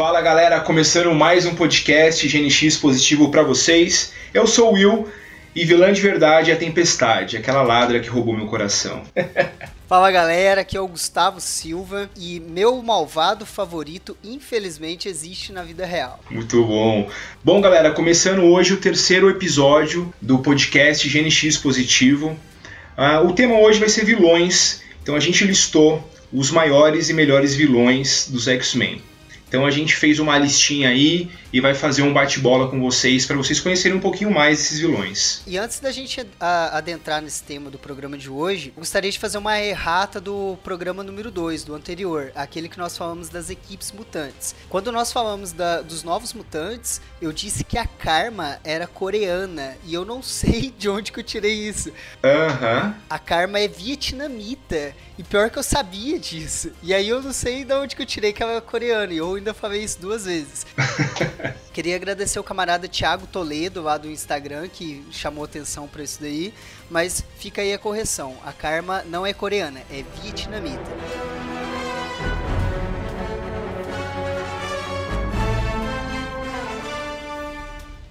Fala galera, começando mais um podcast GNX positivo para vocês. Eu sou o Will e vilã de verdade é a Tempestade, aquela ladra que roubou meu coração. Fala galera, aqui é o Gustavo Silva e meu malvado favorito, infelizmente, existe na vida real. Muito bom. Bom, galera, começando hoje o terceiro episódio do podcast GNX Positivo. Uh, o tema hoje vai ser vilões, então a gente listou os maiores e melhores vilões dos X-Men. Então a gente fez uma listinha aí e vai fazer um bate-bola com vocês para vocês conhecerem um pouquinho mais esses vilões. E antes da gente adentrar nesse tema do programa de hoje, gostaria de fazer uma errata do programa número 2, do anterior, aquele que nós falamos das equipes mutantes. Quando nós falamos da, dos novos mutantes, eu disse que a Karma era coreana e eu não sei de onde que eu tirei isso. Aham. Uhum. A Karma é vietnamita e pior que eu sabia disso. E aí eu não sei de onde que eu tirei que ela é coreana e eu ainda falei isso duas vezes. Queria agradecer o camarada Thiago Toledo lá do Instagram que chamou atenção para isso daí, mas fica aí a correção. A Karma não é coreana, é vietnamita.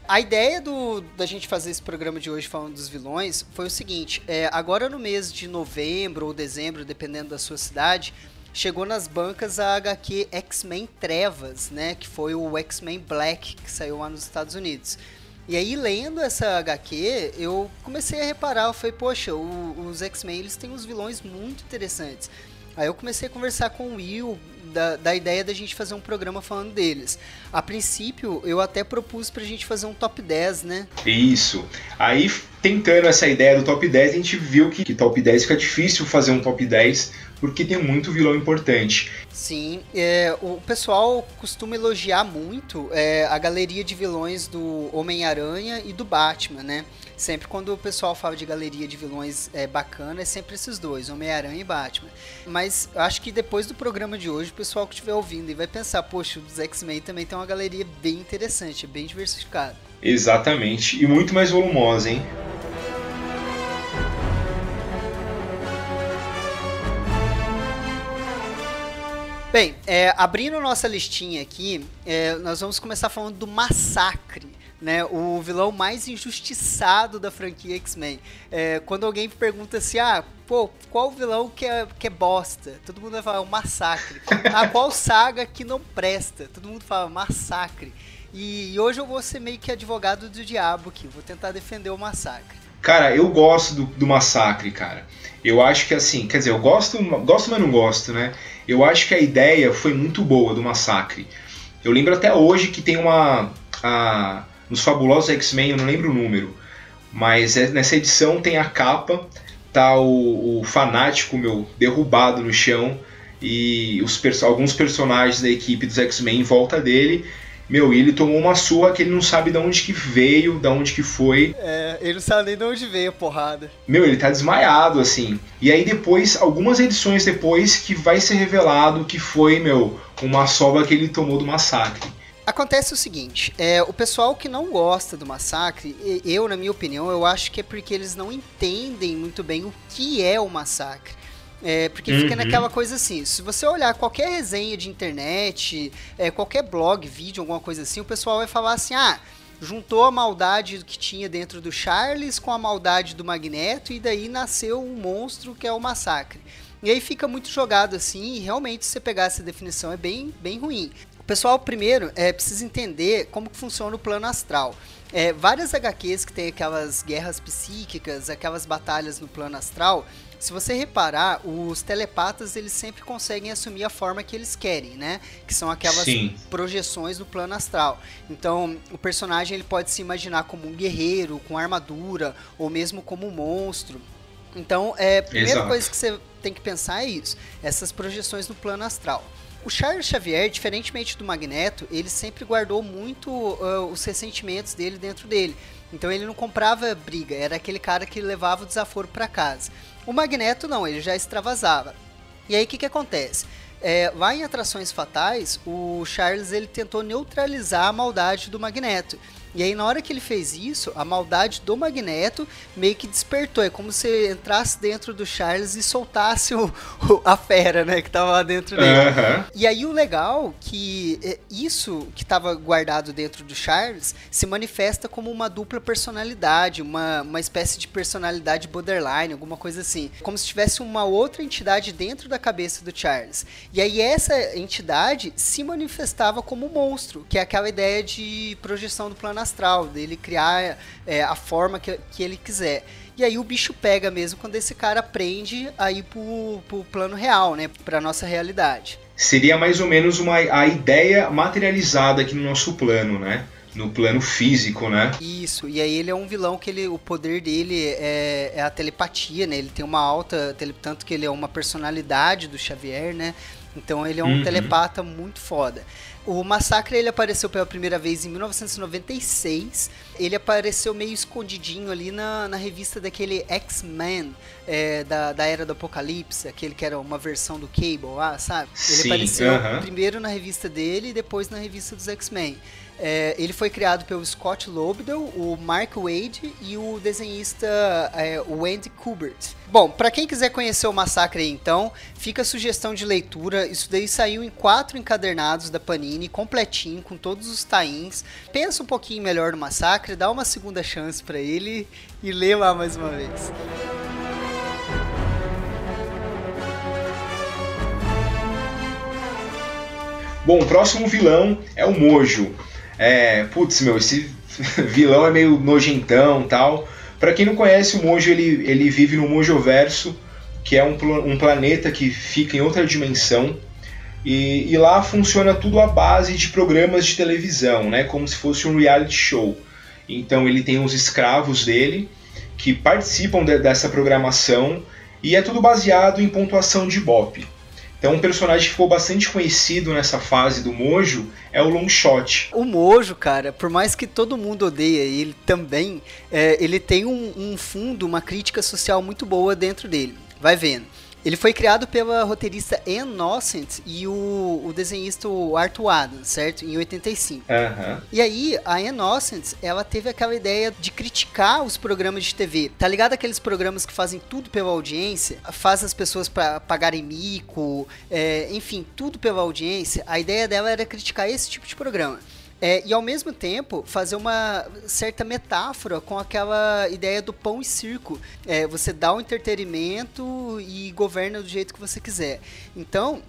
A ideia do, da gente fazer esse programa de hoje falando dos vilões foi o seguinte: é, agora no mês de novembro ou dezembro, dependendo da sua cidade, chegou nas bancas a HQ X-Men Trevas, né? Que foi o X-Men Black que saiu lá nos Estados Unidos. E aí, lendo essa HQ, eu comecei a reparar, eu falei, poxa, o, os X-Men eles têm uns vilões muito interessantes. Aí eu comecei a conversar com o Will da, da ideia da gente fazer um programa falando deles. A princípio, eu até propus pra gente fazer um top 10, né? Isso. Aí, tentando essa ideia do top 10, a gente viu que, que top 10 fica difícil fazer um top 10 porque tem muito vilão importante. Sim, é, o pessoal costuma elogiar muito é, a galeria de vilões do Homem-Aranha e do Batman, né? Sempre quando o pessoal fala de galeria de vilões é, bacana, é sempre esses dois, Homem-Aranha e Batman. Mas acho que depois do programa de hoje, o pessoal que estiver ouvindo e vai pensar, poxa, os X-Men também tem uma galeria bem interessante, bem diversificada. Exatamente, e muito mais volumosa, hein? Bem, é, abrindo nossa listinha aqui, é, nós vamos começar falando do Massacre, né? O vilão mais injustiçado da franquia X-Men. É, quando alguém pergunta assim, ah, pô, qual vilão que é, que é bosta? Todo mundo vai falar, o Massacre. ah, qual saga que não presta? Todo mundo fala, Massacre. E, e hoje eu vou ser meio que advogado do diabo aqui, vou tentar defender o Massacre. Cara, eu gosto do, do Massacre, cara. Eu acho que assim, quer dizer, eu gosto, gosto, mas não gosto, né? Eu acho que a ideia foi muito boa do Massacre. Eu lembro até hoje que tem uma. A, nos Fabulosos X-Men, eu não lembro o número, mas é, nessa edição tem a capa, tá o, o fanático meu derrubado no chão e os, alguns personagens da equipe dos X-Men em volta dele meu, e ele tomou uma surra que ele não sabe de onde que veio, de onde que foi. É, ele não sabe nem de onde veio a porrada. Meu, ele tá desmaiado, assim. E aí depois, algumas edições depois, que vai ser revelado que foi, meu, uma sobra que ele tomou do massacre. Acontece o seguinte, é, o pessoal que não gosta do massacre, eu, na minha opinião, eu acho que é porque eles não entendem muito bem o que é o massacre. É, porque uhum. fica naquela coisa assim, se você olhar qualquer resenha de internet, é, qualquer blog, vídeo, alguma coisa assim, o pessoal vai falar assim, ah, juntou a maldade que tinha dentro do Charles com a maldade do Magneto e daí nasceu um monstro que é o Massacre. E aí fica muito jogado assim, e realmente se você pegar essa definição é bem, bem ruim. O pessoal primeiro é, precisa entender como que funciona o plano astral. É, várias HQs que tem aquelas guerras psíquicas, aquelas batalhas no plano astral, se você reparar, os telepatas eles sempre conseguem assumir a forma que eles querem, né? Que são aquelas Sim. projeções no plano astral. Então, o personagem ele pode se imaginar como um guerreiro com armadura ou mesmo como um monstro. Então, é, a primeira Exato. coisa que você tem que pensar é isso, essas projeções no plano astral. O Charles Xavier, diferentemente do Magneto, ele sempre guardou muito uh, os ressentimentos dele dentro dele. Então ele não comprava briga, era aquele cara que levava o desaforo para casa. O Magneto não, ele já extravasava. E aí o que, que acontece? É, lá em Atrações Fatais, o Charles ele tentou neutralizar a maldade do Magneto. E aí, na hora que ele fez isso, a maldade do Magneto meio que despertou. É como se entrasse dentro do Charles e soltasse o, o a fera, né? Que tava lá dentro dele. Uhum. E aí, o legal que é, isso que tava guardado dentro do Charles se manifesta como uma dupla personalidade, uma, uma espécie de personalidade borderline, alguma coisa assim. Como se tivesse uma outra entidade dentro da cabeça do Charles. E aí, essa entidade se manifestava como um monstro, que é aquela ideia de projeção do plano plano astral, dele criar é, a forma que, que ele quiser. E aí o bicho pega mesmo quando esse cara aprende a ir pro, pro plano real, né? Pra nossa realidade. Seria mais ou menos uma, a ideia materializada aqui no nosso plano, né? no plano físico, né? Isso, e aí ele é um vilão que ele, o poder dele é, é a telepatia, né? Ele tem uma alta, tanto que ele é uma personalidade do Xavier, né? Então ele é um uhum. telepata muito foda. O Massacre ele apareceu pela primeira vez em 1996. Ele apareceu meio escondidinho ali na, na revista daquele X-Men é, da, da Era do Apocalipse, aquele que era uma versão do Cable lá, sabe? Ele Sim, apareceu uh -huh. primeiro na revista dele e depois na revista dos X-Men. É, ele foi criado pelo Scott Lobdell, o Mark Wade e o desenhista é, Wendy Kubert. Bom, para quem quiser conhecer o Massacre aí, então, fica a sugestão de leitura. Isso daí saiu em quatro encadernados da Panini, completinho, com todos os tains. Pensa um pouquinho melhor no Massacre, dá uma segunda chance para ele e lê lá mais uma vez. Bom, o próximo vilão é o Mojo. É, putz, meu, esse vilão é meio nojentão tal. Para quem não conhece, o Mojo ele, ele vive no Mojoverso, que é um, um planeta que fica em outra dimensão. E, e, lá funciona tudo à base de programas de televisão, né? Como se fosse um reality show. Então ele tem os escravos dele que participam de, dessa programação e é tudo baseado em pontuação de Bop. Então, um personagem que ficou bastante conhecido nessa fase do Mojo é o Longshot. O Mojo, cara, por mais que todo mundo odeia ele também, é, ele tem um, um fundo, uma crítica social muito boa dentro dele. Vai vendo. Ele foi criado pela roteirista Anne Nocent e o, o desenhista Arthur Adams, certo? Em 85. Uhum. E aí, a Anne Nocent, ela teve aquela ideia de criticar os programas de TV. Tá ligado aqueles programas que fazem tudo pela audiência? Faz as pessoas para pagarem mico, é, enfim, tudo pela audiência. A ideia dela era criticar esse tipo de programa. É, e ao mesmo tempo fazer uma certa metáfora com aquela ideia do pão e circo. É, você dá o entretenimento e governa do jeito que você quiser. Então,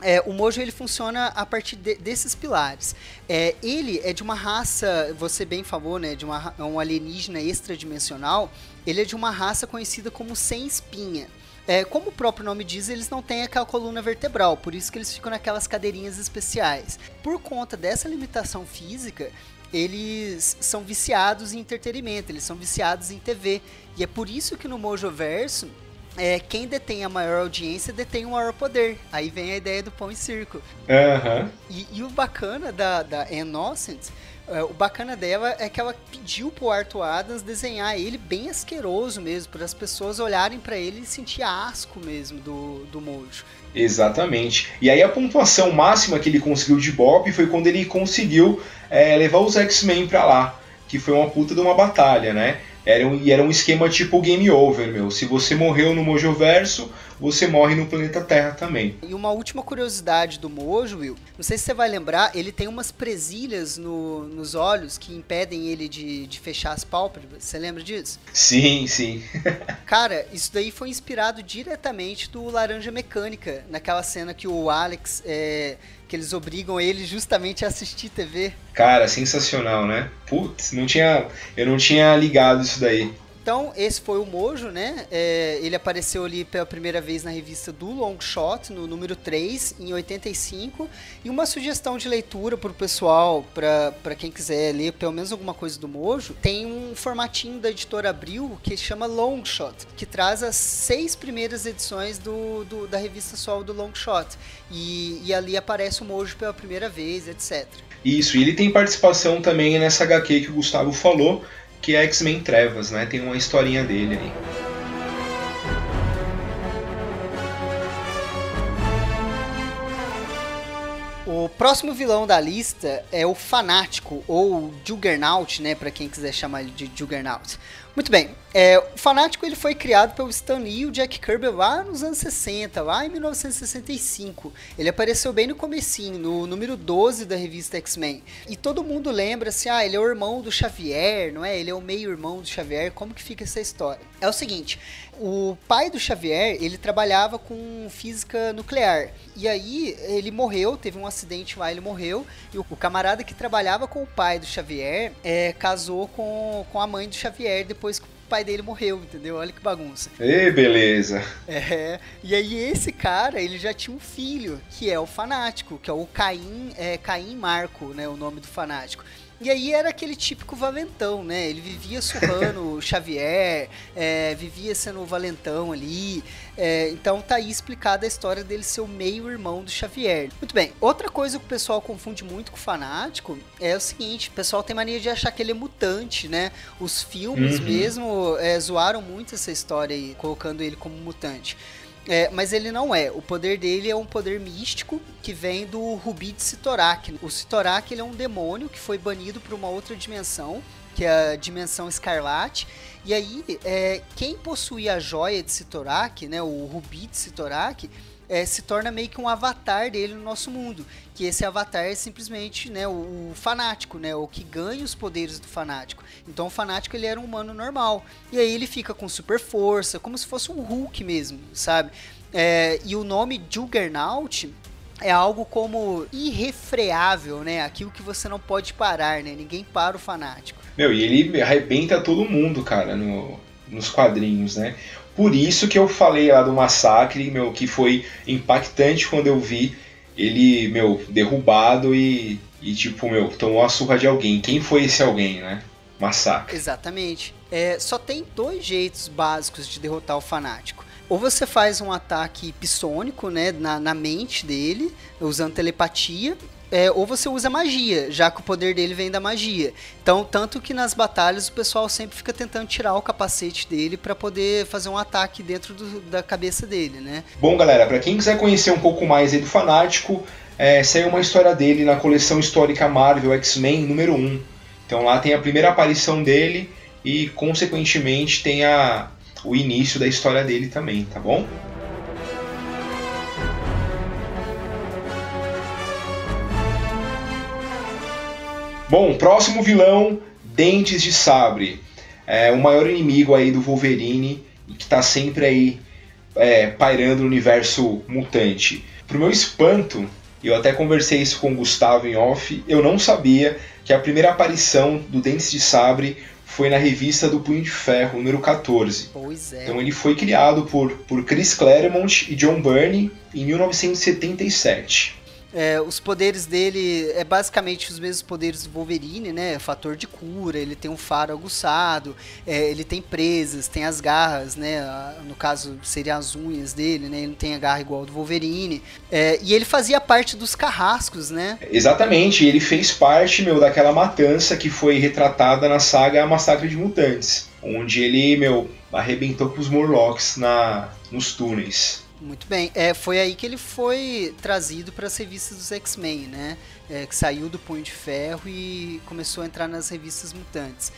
é, o Mojo ele funciona a partir de, desses pilares. É, ele é de uma raça, você bem falou, né, de uma, um alienígena extradimensional. Ele é de uma raça conhecida como sem espinha. É, como o próprio nome diz, eles não têm aquela coluna vertebral, por isso que eles ficam naquelas cadeirinhas especiais. Por conta dessa limitação física, eles são viciados em entretenimento, eles são viciados em TV. E é por isso que no Mojo Verso, é, quem detém a maior audiência detém o maior poder. Aí vem a ideia do pão e circo. Uhum. E, e, o bacana da, da Innocent o bacana dela é que ela pediu pro Arthur Adams desenhar ele bem asqueroso mesmo, para as pessoas olharem para ele e sentir asco mesmo do, do Mojo. Exatamente. E aí a pontuação máxima que ele conseguiu de Bob foi quando ele conseguiu é, levar os X-Men pra lá, que foi uma puta de uma batalha, né? Era um, e era um esquema tipo game over, meu. Se você morreu no Mojoverso, você morre no planeta Terra também. E uma última curiosidade do Mojo, Will. Não sei se você vai lembrar, ele tem umas presilhas no, nos olhos que impedem ele de, de fechar as pálpebras. Você lembra disso? Sim, sim. Cara, isso daí foi inspirado diretamente do Laranja Mecânica, naquela cena que o Alex é, que eles obrigam ele justamente a assistir TV. Cara, sensacional, né? Putz, não tinha, eu não tinha ligado isso daí. Então, esse foi o Mojo, né? É, ele apareceu ali pela primeira vez na revista do Long Shot, no número 3, em 85. E uma sugestão de leitura para o pessoal, para quem quiser ler pelo menos alguma coisa do Mojo, tem um formatinho da editora Abril que chama Long Shot, que traz as seis primeiras edições do, do da revista solo do Long Shot. E, e ali aparece o Mojo pela primeira vez, etc. Isso, e ele tem participação também nessa HQ que o Gustavo falou, que é X-Men Trevas, né? Tem uma historinha dele ali. O próximo vilão da lista é o Fanático, ou Juggernaut, né, para quem quiser chamar ele de Juggernaut. Muito bem, é, o Fanático ele foi criado pelo Stan Lee e o Jack Kirby lá nos anos 60, lá em 1965. Ele apareceu bem no comecinho, no número 12 da revista X-Men. E todo mundo lembra assim, ah, ele é o irmão do Xavier, não é? Ele é o meio-irmão do Xavier, como que fica essa história? É o seguinte, o pai do Xavier, ele trabalhava com física nuclear. E aí ele morreu, teve um acidente lá, ele morreu. E o, camarada que trabalhava com o pai do Xavier é, casou com, com a mãe do Xavier depois que o pai dele morreu, entendeu? Olha que bagunça. Ê, beleza. É, e aí esse cara, ele já tinha um filho, que é o fanático, que é o Caim, é, Caim Marco, né, o nome do fanático. E aí era aquele típico valentão, né? Ele vivia surrando Xavier, é, vivia sendo o valentão ali. É, então tá aí explicada a história dele ser o meio-irmão do Xavier. Muito bem, outra coisa que o pessoal confunde muito com o fanático é o seguinte: o pessoal tem mania de achar que ele é mutante, né? Os filmes uhum. mesmo é, zoaram muito essa história aí, colocando ele como mutante. É, mas ele não é. O poder dele é um poder místico que vem do Rubi de Sitorak. O Sitorak ele é um demônio que foi banido para uma outra dimensão, que é a dimensão escarlate. E aí, é, quem possuía a joia de Sitorak, né, o Rubi de Sitorak, é, se torna meio que um avatar dele no nosso mundo. Que esse avatar é simplesmente né, o, o, fanático, né, o que ganha os poderes do fanático. Então o fanático ele era um humano normal. E aí ele fica com super força, como se fosse um Hulk mesmo, sabe? É, e o nome Juggernaut é algo como irrefreável, né? Aquilo que você não pode parar, né? Ninguém para o fanático. Meu, e ele arrebenta todo mundo, cara, no, nos quadrinhos, né? Por isso que eu falei lá do massacre, meu, que foi impactante quando eu vi ele, meu, derrubado e, e tipo, meu, tomou a surra de alguém. Quem foi esse alguém, né? Massacre. Exatamente. É, só tem dois jeitos básicos de derrotar o fanático. Ou você faz um ataque psônico, né, na, na mente dele, usando telepatia, é, ou você usa magia, já que o poder dele vem da magia. Então, tanto que nas batalhas o pessoal sempre fica tentando tirar o capacete dele para poder fazer um ataque dentro do, da cabeça dele, né? Bom, galera, para quem quiser conhecer um pouco mais do Fanático, é, saiu uma história dele na coleção histórica Marvel X-Men número 1. Então lá tem a primeira aparição dele e, consequentemente, tem a, o início da história dele também, tá bom? Bom, próximo vilão, Dentes de Sabre. É o maior inimigo aí do Wolverine e que está sempre aí é, pairando no universo mutante. Pro meu espanto, eu até conversei isso com o Gustavo em off, eu não sabia que a primeira aparição do Dentes de Sabre foi na revista do Punho de Ferro, número 14. Pois é. Então ele foi criado por, por Chris Claremont e John Byrne em 1977. É, os poderes dele é basicamente os mesmos poderes do Wolverine, né? Fator de cura, ele tem um faro aguçado, é, ele tem presas, tem as garras, né? No caso, seriam as unhas dele, né? Ele não tem a garra igual do Wolverine. É, e ele fazia parte dos carrascos, né? Exatamente, ele fez parte, meu, daquela matança que foi retratada na saga Massacre de Mutantes, onde ele, meu, arrebentou com os Morlocks na, nos túneis. Muito bem. É, foi aí que ele foi trazido para as revistas dos X-Men, né? É, que saiu do Punho de Ferro e começou a entrar nas revistas mutantes.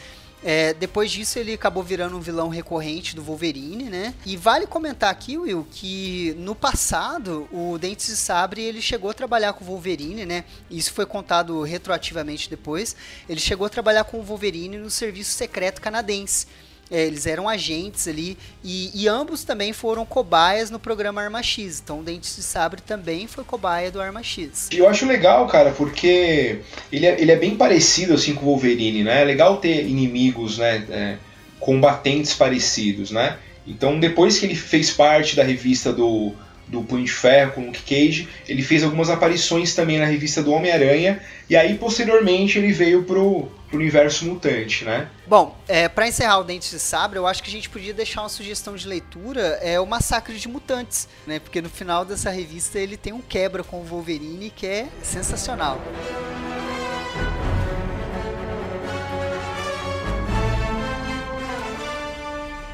É, depois disso ele acabou virando um vilão recorrente do Wolverine, né? E vale comentar aqui, Will, que no passado o Dentes de Sabre ele chegou a trabalhar com o Wolverine, né? Isso foi contado retroativamente depois. Ele chegou a trabalhar com o Wolverine no Serviço Secreto Canadense. É, eles eram agentes ali e, e, ambos também foram cobaias no programa Arma X. Então, o Dentes de Sabre também foi cobaia do Arma X. Eu acho legal, cara, porque ele é, ele é bem parecido assim com o Wolverine, né? É legal ter inimigos, né? É, combatentes parecidos, né? Então, depois que ele fez parte da revista do do Punho de Ferro com o Luke Cage. Ele fez algumas aparições também na revista do Homem-Aranha. E aí, posteriormente, ele veio pro, pro universo mutante, né? Bom, é, para encerrar o Dentes de Sabre, eu acho que a gente podia deixar uma sugestão de leitura, é o Massacre de Mutantes, né? Porque no final dessa revista ele tem um quebra com o Wolverine que é sensacional.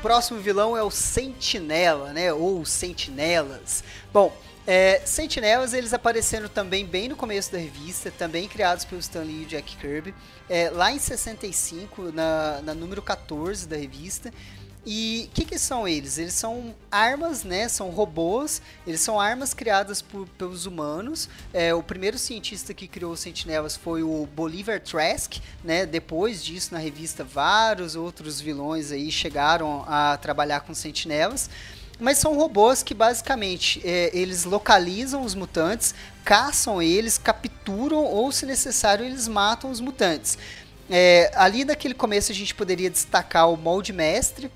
próximo vilão é o Sentinela, né? Ou Sentinelas. Bom, é, Sentinelas eles apareceram também bem no começo da revista, também criados pelo Stan Lee e Jack Kirby, é, lá em 65, na, na número 14 da revista. E o que, que, são eles? Eles são armas, né? São robôs. Eles são armas criadas por, pelos humanos. É, o primeiro cientista que criou os sentinelas foi o Bolivar Trask, né? Depois disso, na revista, vários outros vilões aí chegaram a trabalhar com sentinelas. Mas são robôs que basicamente é, eles localizam os mutantes, caçam eles, capturam ou, se necessário, eles matam os mutantes. É, ali naquele começo a gente poderia destacar o molde mestre,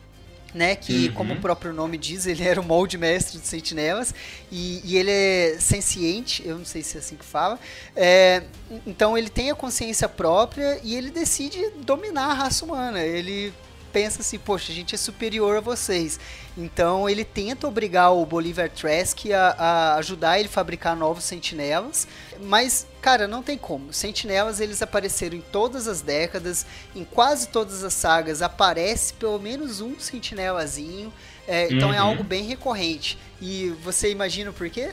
né? Que, uhum. como o próprio nome diz, ele era o molde mestre de sentinelas e, e ele é senciente, eu não sei se é assim que fala. É, então ele tem a consciência própria e ele decide dominar a raça humana. Ele pensa assim, poxa, a gente é superior a vocês. Então ele tenta obrigar o Bolivar Trask a, a ajudar ele a fabricar novos sentinelas, mas cara, não tem como. Sentinelas eles apareceram em todas as décadas, em quase todas as sagas aparece pelo menos um sentinelazinho. É, então é uhum. é algo bem recorrente. E você imagina por quê?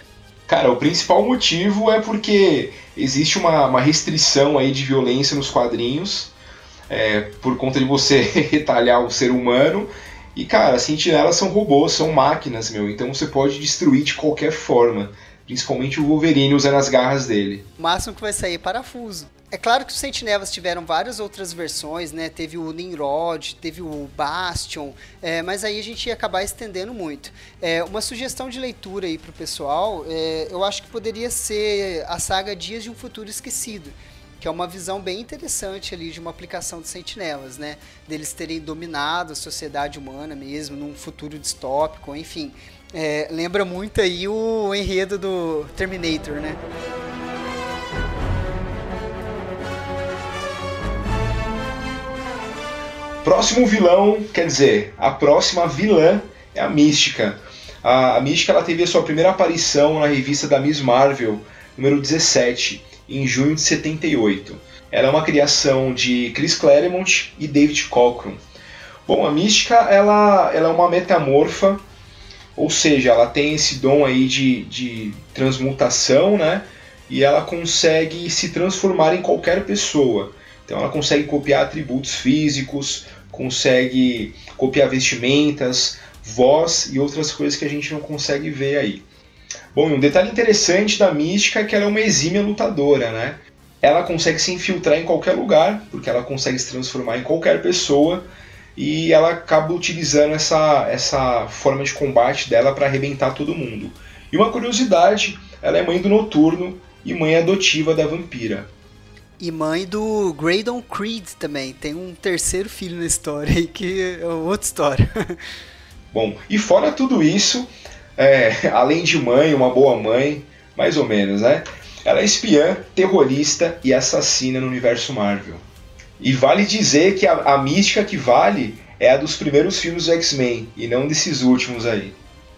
Cara, o principal motivo é porque existe uma, uma restrição aí de violência nos quadrinhos é, por conta de você retalhar o ser humano. E, cara, sentinelas são robôs, são máquinas, meu. Então você pode destruir de qualquer forma. Principalmente o Wolverine usando as garras dele. O máximo que vai sair é parafuso. É claro que os Sentinelas tiveram várias outras versões, né? Teve o Nimrod, teve o Bastion, é, mas aí a gente ia acabar estendendo muito. É, uma sugestão de leitura aí pro pessoal, é, eu acho que poderia ser a saga Dias de um Futuro Esquecido que é uma visão bem interessante ali de uma aplicação de sentinelas, né? Deles terem dominado a sociedade humana mesmo, num futuro distópico, enfim. É, lembra muito aí o enredo do Terminator, né? Próximo vilão, quer dizer, a próxima vilã é a Mística. A, a Mística ela teve a sua primeira aparição na revista da Miss Marvel, número 17 em junho de 78. Ela é uma criação de Chris Claremont e David Cockrum. Bom, a Mística ela, ela é uma metamorfa, ou seja, ela tem esse dom aí de, de transmutação, né? E ela consegue se transformar em qualquer pessoa. Então ela consegue copiar atributos físicos, consegue copiar vestimentas, voz e outras coisas que a gente não consegue ver aí. Bom, um detalhe interessante da Mística é que ela é uma exímia lutadora, né? Ela consegue se infiltrar em qualquer lugar, porque ela consegue se transformar em qualquer pessoa, e ela acaba utilizando essa, essa forma de combate dela para arrebentar todo mundo. E uma curiosidade, ela é mãe do Noturno e mãe adotiva da Vampira. E mãe do Graydon Creed também. Tem um terceiro filho na história aí que é outra história. Bom, e fora tudo isso, é, além de mãe, uma boa mãe, mais ou menos, né? Ela é espiã, terrorista e assassina no universo Marvel. E vale dizer que a, a mística que vale é a dos primeiros filmes do X-Men e não desses últimos aí.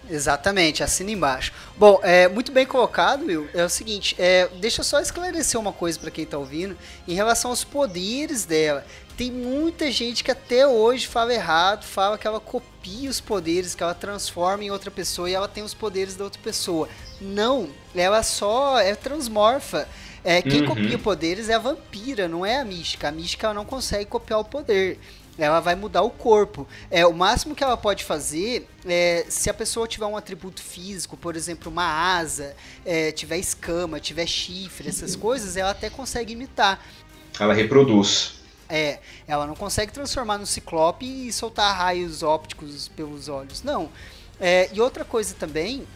Exatamente, assina embaixo. Bom, é muito bem colocado, Will. É o seguinte, é, deixa eu só esclarecer uma coisa para quem está ouvindo em relação aos poderes dela. Tem muita gente que até hoje fala errado, fala que ela copia os poderes, que ela transforma em outra pessoa e ela tem os poderes da outra pessoa. Não, ela só é transmorfa. É, quem uhum. copia poderes é a vampira, não é a mística. A mística ela não consegue copiar o poder ela vai mudar o corpo. É o máximo que ela pode fazer é se a pessoa tiver um atributo físico, por exemplo, uma asa, é, tiver escama, tiver chifre, essas coisas, ela até consegue imitar. Ela reproduz. É, ela não consegue transformar no ciclope e soltar raios ópticos pelos olhos. Não. É, e outra coisa também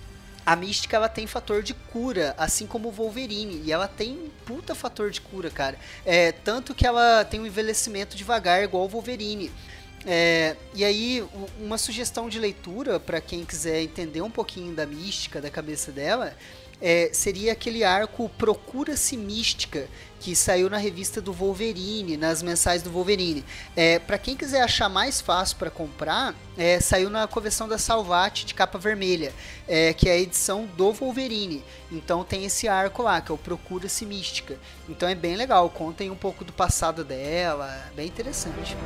a Mística ela tem fator de cura, assim como o Wolverine. E ela tem puta fator de cura, cara. É, tanto que ela tem um envelhecimento devagar, igual o Wolverine. É, e aí, uma sugestão de leitura para quem quiser entender um pouquinho da mística, da cabeça dela, é, seria aquele arco Procura-se Mística, que saiu na revista do Wolverine, nas mensais do Wolverine. É, para quem quiser achar mais fácil para comprar, é, saiu na coleção da Salvati de capa vermelha, é, que é a edição do Wolverine. Então tem esse arco lá, que é o Procura-se Mística. Então é bem legal, contem um pouco do passado dela, bem interessante.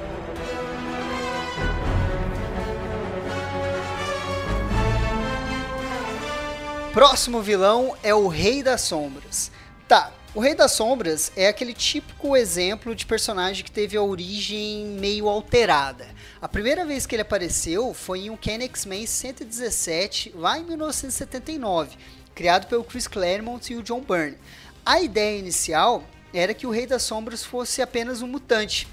Próximo vilão é o Rei das Sombras. Tá, o Rei das Sombras é aquele típico exemplo de personagem que teve a origem meio alterada. A primeira vez que ele apareceu foi em um Ken X-Men 117, lá em 1979, criado pelo Chris Claremont e o John Byrne. A ideia inicial era que o Rei das Sombras fosse apenas um mutante,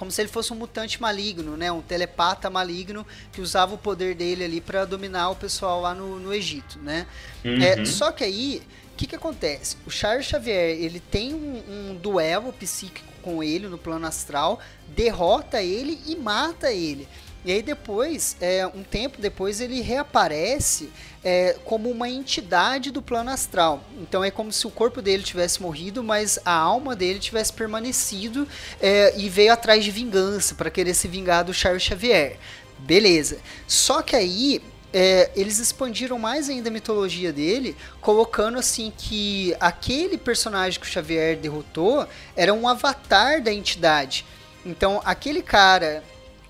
como se ele fosse um mutante maligno, né? Um telepata maligno que usava o poder dele ali para dominar o pessoal lá no, no Egito, né? Uhum. É, só que aí que, que acontece? O Charles Xavier ele tem um, um, duelo psíquico com ele no plano astral, derrota ele e mata ele. E aí depois, é, um tempo depois, ele reaparece é, como uma entidade do plano astral. Então é como se o corpo dele tivesse morrido, mas a alma dele tivesse permanecido é, e veio atrás de vingança para querer se vingar do Charles Xavier. Beleza. Só que aí é, eles expandiram mais ainda a mitologia dele, colocando assim que aquele personagem que o Xavier derrotou era um avatar da entidade. Então, aquele cara,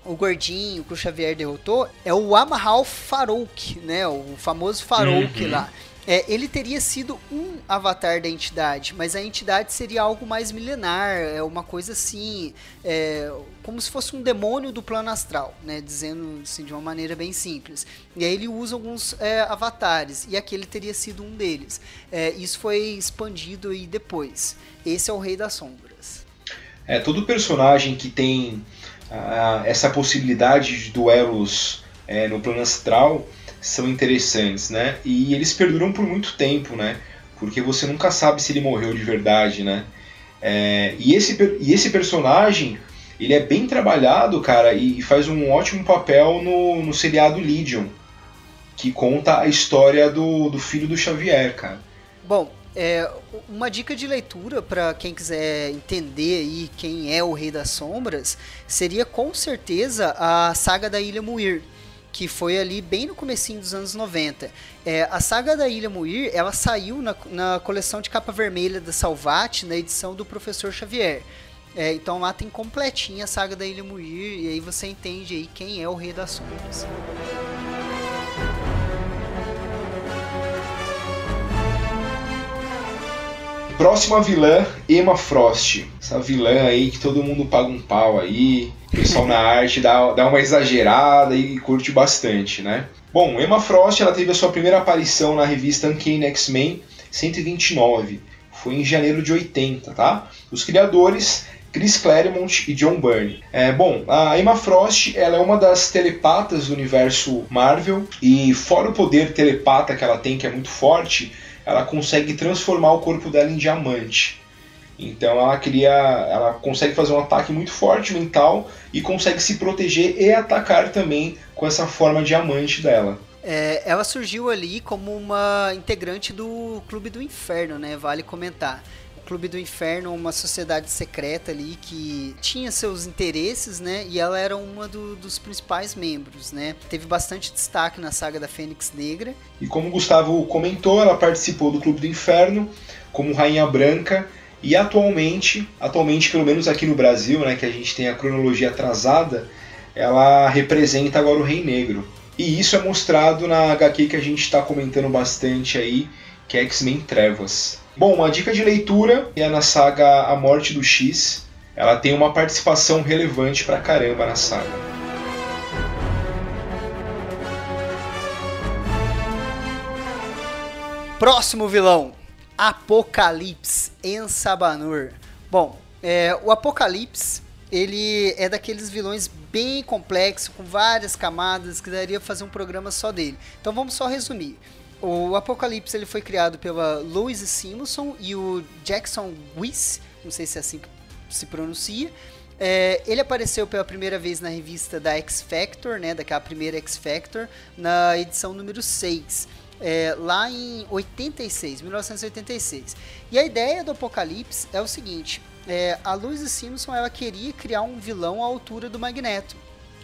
o gordinho que o Xavier derrotou, é o Amahal Farouk, né? O famoso Farouk uhum. lá é, ele teria sido um avatar da entidade, mas a entidade seria algo mais milenar, é uma coisa assim, é, como se fosse um demônio do plano astral, né, dizendo assim, de uma maneira bem simples. E aí ele usa alguns é, avatares, e aquele teria sido um deles. É, isso foi expandido aí depois. Esse é o Rei das Sombras. É, todo personagem que tem uh, essa possibilidade de duelos é, no plano astral são interessantes, né? E eles perduram por muito tempo, né? Porque você nunca sabe se ele morreu de verdade, né? É, e, esse, e esse personagem, ele é bem trabalhado, cara, e faz um ótimo papel no, no seriado Legion, que conta a história do, do filho do Xavier, cara. Bom, é, uma dica de leitura para quem quiser entender aí quem é o Rei das Sombras seria com certeza a saga da Ilha Muir que foi ali bem no comecinho dos anos 90. É, a saga da Ilha Muir, ela saiu na, na coleção de capa vermelha da Salvat, na edição do Professor Xavier. É, então lá tem completinha a saga da Ilha Muir, e aí você entende aí quem é o Rei das Sombras. Próxima vilã, Emma Frost. Essa vilã aí que todo mundo paga um pau aí. O pessoal na arte dá, dá uma exagerada e curte bastante, né? Bom, Emma Frost ela teve a sua primeira aparição na revista Uncanny X-Men 129. Foi em janeiro de 80, tá? Os criadores Chris Claremont e John Byrne. É, bom, a Emma Frost ela é uma das telepatas do universo Marvel e fora o poder telepata que ela tem, que é muito forte, ela consegue transformar o corpo dela em diamante. Então ela cria, ela consegue fazer um ataque muito forte mental e consegue se proteger e atacar também com essa forma diamante dela. É, ela surgiu ali como uma integrante do Clube do Inferno, né? Vale comentar. Clube do Inferno, uma sociedade secreta ali que tinha seus interesses, né? E ela era uma do, dos principais membros, né? Teve bastante destaque na saga da Fênix Negra. E como o Gustavo comentou, ela participou do Clube do Inferno como Rainha Branca e atualmente, atualmente pelo menos aqui no Brasil, né, que a gente tem a cronologia atrasada, ela representa agora o Rei Negro. E isso é mostrado na HQ que a gente está comentando bastante aí, que é X-Men Trevas. Bom, uma dica de leitura é na saga A Morte do X. Ela tem uma participação relevante pra caramba na saga. Próximo vilão: Apocalipse em Sabanur. Bom, é, o Apocalipse ele é daqueles vilões bem complexos, com várias camadas, que daria fazer um programa só dele. Então vamos só resumir. O Apocalipse ele foi criado pela Louise Simonson e o Jackson Weiss, não sei se é assim que se pronuncia. É, ele apareceu pela primeira vez na revista da X Factor, né, daquela primeira X Factor, na edição número 6, é, lá em 86, 1986. E a ideia do Apocalipse é o seguinte: é, a Louise Simpson ela queria criar um vilão à altura do Magneto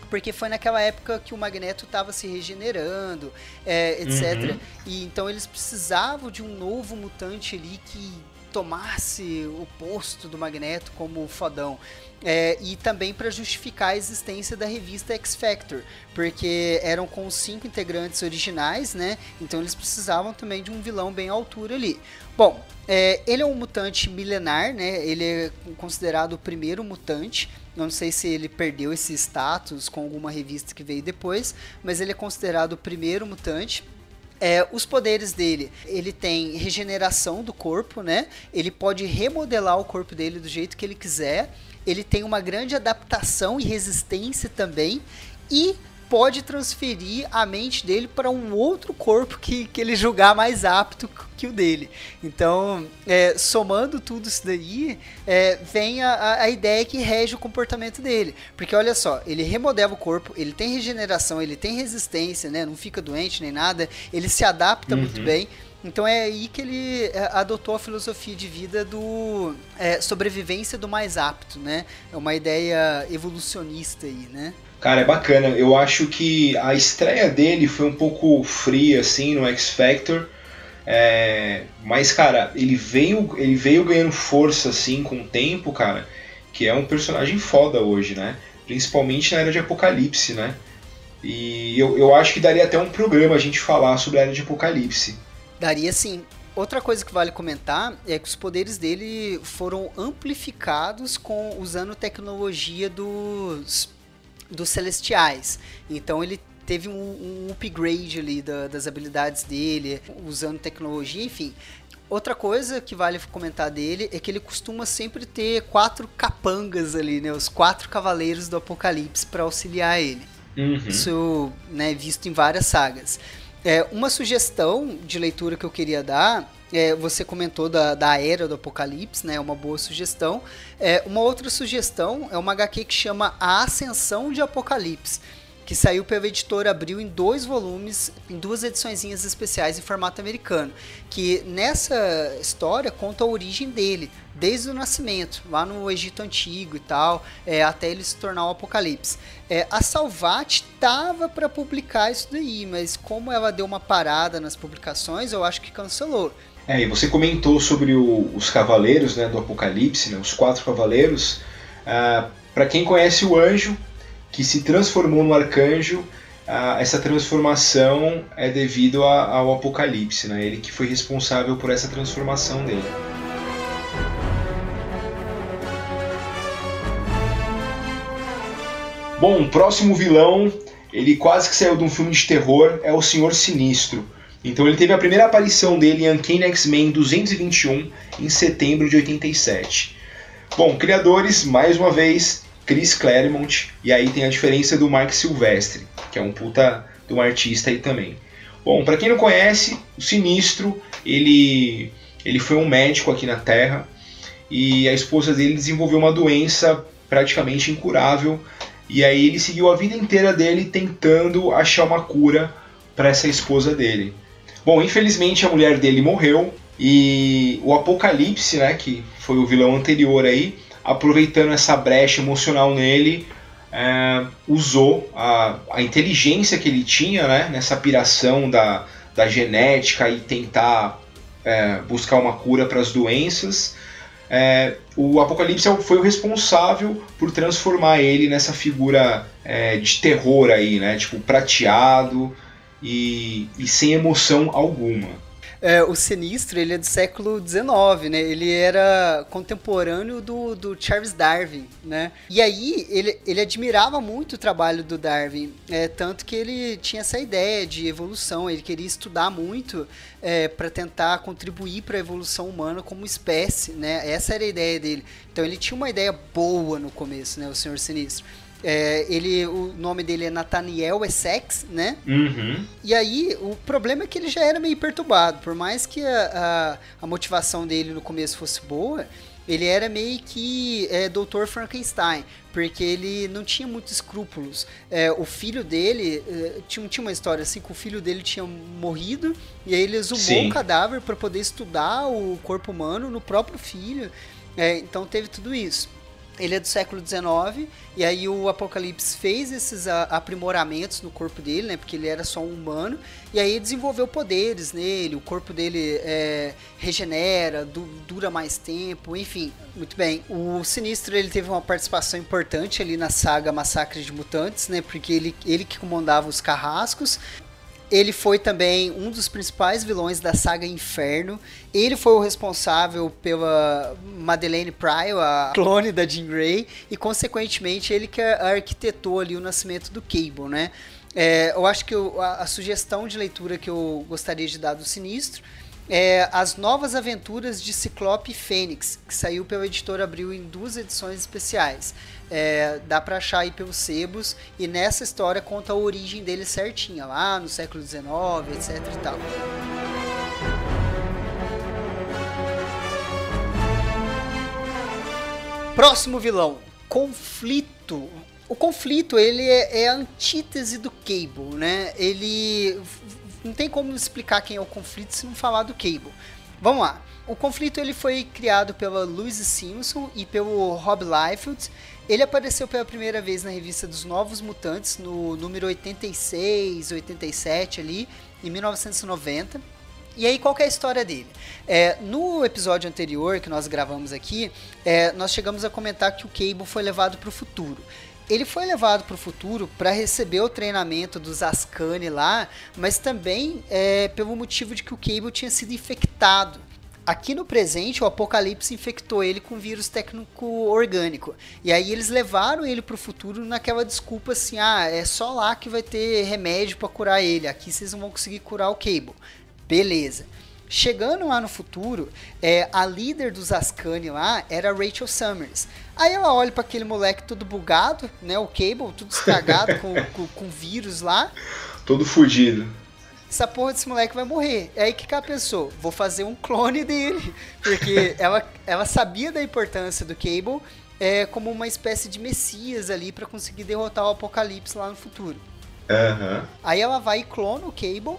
porque foi naquela época que o Magneto estava se regenerando, é, etc. Uhum. E então eles precisavam de um novo mutante ali que tomasse o posto do Magneto como fodão. É, e também para justificar a existência da revista X Factor, porque eram com os cinco integrantes originais, né? Então eles precisavam também de um vilão bem à altura ali. Bom, é, ele é um mutante milenar, né? Ele é considerado o primeiro mutante. Não sei se ele perdeu esse status com alguma revista que veio depois, mas ele é considerado o primeiro mutante. É, os poderes dele, ele tem regeneração do corpo, né? Ele pode remodelar o corpo dele do jeito que ele quiser. Ele tem uma grande adaptação e resistência também. E pode transferir a mente dele para um outro corpo que, que ele julgar mais apto que o dele. Então, é, somando tudo isso daí, é, vem a, a ideia que rege o comportamento dele. Porque olha só, ele remodela o corpo, ele tem regeneração, ele tem resistência, né? Não fica doente nem nada, ele se adapta uhum. muito bem. Então é aí que ele é, adotou a filosofia de vida do é, sobrevivência do mais apto, né? É uma ideia evolucionista aí, né? Cara, é bacana. Eu acho que a estreia dele foi um pouco fria, assim, no X Factor. É... Mas, cara, ele veio, ele veio ganhando força, assim, com o tempo, cara. Que é um personagem foda hoje, né? Principalmente na Era de Apocalipse, né? E eu, eu acho que daria até um programa a gente falar sobre a Era de Apocalipse. Daria sim. Outra coisa que vale comentar é que os poderes dele foram amplificados com usando tecnologia dos dos celestiais. Então ele teve um, um upgrade ali da, das habilidades dele, usando tecnologia, enfim. Outra coisa que vale comentar dele é que ele costuma sempre ter quatro capangas ali, né? Os quatro cavaleiros do Apocalipse para auxiliar ele. Uhum. Isso, né, visto em várias sagas. É, uma sugestão de leitura que eu queria dar é, você comentou da, da era do Apocalipse, né? É uma boa sugestão. É, uma outra sugestão é uma HQ que chama A Ascensão de Apocalipse, que saiu pela editora Abril em dois volumes, em duas edições especiais em formato americano. Que nessa história conta a origem dele, desde o nascimento, lá no Egito Antigo e tal, é, até ele se tornar o Apocalipse. É, a Salvat tava para publicar isso daí, mas como ela deu uma parada nas publicações, eu acho que cancelou. É, e você comentou sobre o, os cavaleiros né, do Apocalipse, né, os quatro cavaleiros. Ah, Para quem conhece o anjo, que se transformou no arcanjo, ah, essa transformação é devido a, ao Apocalipse, né, ele que foi responsável por essa transformação dele. Bom, o próximo vilão, ele quase que saiu de um filme de terror, é o Senhor Sinistro. Então ele teve a primeira aparição dele em Uncanny X-Men 221 em setembro de 87. Bom, criadores, mais uma vez, Chris Claremont, e aí tem a diferença do Mike Silvestre, que é um puta de um artista aí também. Bom, para quem não conhece, o Sinistro, ele, ele foi um médico aqui na Terra e a esposa dele desenvolveu uma doença praticamente incurável e aí ele seguiu a vida inteira dele tentando achar uma cura para essa esposa dele. Bom, infelizmente a mulher dele morreu e o Apocalipse, né, que foi o vilão anterior aí, aproveitando essa brecha emocional nele, é, usou a, a, inteligência que ele tinha, né, nessa piração da, da genética e tentar é, buscar uma cura para as doenças. É, o Apocalipse foi o responsável por transformar ele nessa figura é, de terror aí, né, tipo prateado, e, e sem emoção alguma. É, o Sinistro, ele é do século XIX, né? Ele era contemporâneo do, do Charles Darwin, né? E aí, ele, ele admirava muito o trabalho do Darwin, é, tanto que ele tinha essa ideia de evolução, ele queria estudar muito é, para tentar contribuir para a evolução humana como espécie, né? Essa era a ideia dele. Então, ele tinha uma ideia boa no começo, né? O Senhor Sinistro. É, ele, o nome dele é Nathaniel Essex, né? Uhum. E aí, o problema é que ele já era meio perturbado. Por mais que a, a, a motivação dele no começo fosse boa, ele era meio que é, Dr. Frankenstein, porque ele não tinha muitos escrúpulos. É, o filho dele, é, tinha, tinha uma história assim, que o filho dele tinha morrido, e aí ele exumou o cadáver para poder estudar o corpo humano no próprio filho. É, então teve tudo isso. Ele é do século XIX, e aí o Apocalipse fez esses aprimoramentos no corpo dele, né? Porque ele era só um humano, e aí desenvolveu poderes nele, o corpo dele é, regenera, du dura mais tempo, enfim, muito bem. O Sinistro ele teve uma participação importante ali na saga Massacre de Mutantes, né? Porque ele, ele que comandava os carrascos, ele foi também um dos principais vilões da saga Inferno. Ele foi o responsável pela Madeleine Pryor, a clone da Jean Grey, e consequentemente ele que arquitetou ali o nascimento do Cable, né? É, eu acho que eu, a, a sugestão de leitura que eu gostaria de dar do Sinistro é As Novas Aventuras de Ciclope e Fênix, que saiu pela editora Abril em duas edições especiais. É, dá para achar aí pelos sebos, e nessa história conta a origem dele certinha, lá no século XIX, etc e tal. Próximo vilão, Conflito. O conflito ele é, é a antítese do Cable, né? Ele não tem como explicar quem é o conflito se não falar do Cable. Vamos lá. O conflito ele foi criado pela Louise Simpson e pelo Rob Liefeld. Ele apareceu pela primeira vez na revista dos Novos Mutantes no número 86, 87 ali, em 1990. E aí, qual é a história dele? É, no episódio anterior que nós gravamos aqui, é, nós chegamos a comentar que o Cable foi levado para o futuro ele foi levado para o futuro para receber o treinamento dos Ascani lá, mas também é, pelo motivo de que o Cable tinha sido infectado. Aqui no presente, o Apocalipse infectou ele com vírus técnico orgânico. E aí eles levaram ele para o futuro naquela desculpa assim: ah, é só lá que vai ter remédio para curar ele. Aqui vocês não vão conseguir curar o Cable. Beleza. Chegando lá no futuro, é, a líder dos Ascani lá era Rachel Summers. Aí ela olha para aquele moleque todo bugado, né? O Cable, tudo estragado, com, com, com, vírus lá. Todo fudido. Essa porra desse moleque vai morrer. É aí que ela pensou, vou fazer um clone dele. Porque ela, ela sabia da importância do Cable é, como uma espécie de messias ali para conseguir derrotar o Apocalipse lá no futuro. Uhum. Aí ela vai e clona o Cable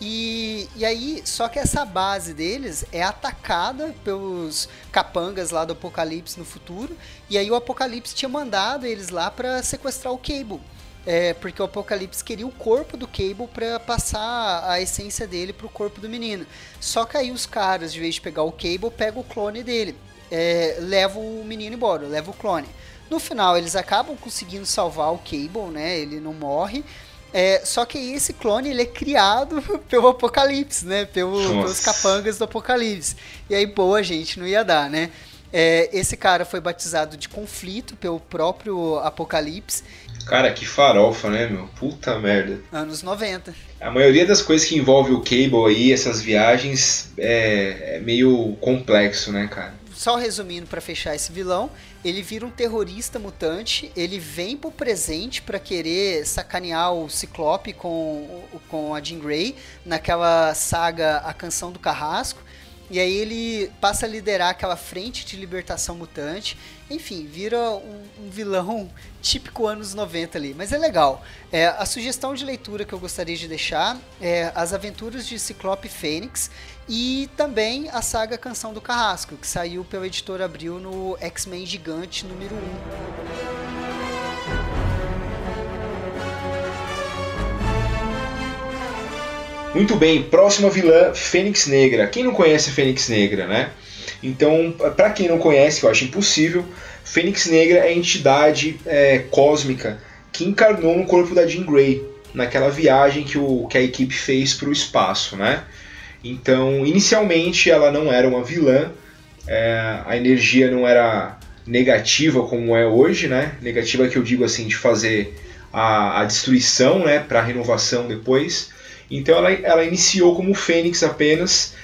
e, e aí, só que essa base deles é atacada pelos capangas lá do Apocalipse no futuro. E aí o Apocalipse tinha mandado eles lá para sequestrar o Cable. É, porque o Apocalipse queria o corpo do Cable para passar a essência dele pro corpo do menino. Só que aí os caras, de vez de pegar o Cable, pegam o clone dele. É, o menino embora, leva o clone. No final, eles acabam conseguindo salvar o Cable, né? Ele não morre. É, só que esse clone ele é criado pelo Apocalipse, né? Pelo, pelos capangas do Apocalipse. E aí, boa, gente, não ia dar, né? É, esse cara foi batizado de conflito pelo próprio Apocalipse. Cara, que farofa, né, meu? Puta merda. Anos 90. A maioria das coisas que envolve o Cable aí, essas viagens, é, é meio complexo, né, cara? Só resumindo para fechar esse vilão, ele vira um terrorista mutante, ele vem pro presente para querer sacanear o Ciclope com, com a Jean Grey naquela saga A Canção do Carrasco. E aí ele passa a liderar aquela frente de libertação mutante. Enfim, vira um, um vilão típico anos 90 ali. Mas é legal. É, a sugestão de leitura que eu gostaria de deixar é As Aventuras de Ciclope Fênix e também a saga Canção do Carrasco, que saiu pela editora Abril no X-Men Gigante número 1. Muito bem, próxima vilã, Fênix Negra. Quem não conhece Fênix Negra, né? Então, para quem não conhece, eu acho impossível, Fênix Negra é a entidade é, cósmica que encarnou no corpo da Jean Grey, naquela viagem que, o, que a equipe fez para o espaço, né? Então, inicialmente ela não era uma vilã, é, a energia não era negativa como é hoje, né? Negativa que eu digo assim de fazer a, a destruição, né? Para renovação depois. Então ela, ela iniciou como Fênix apenas,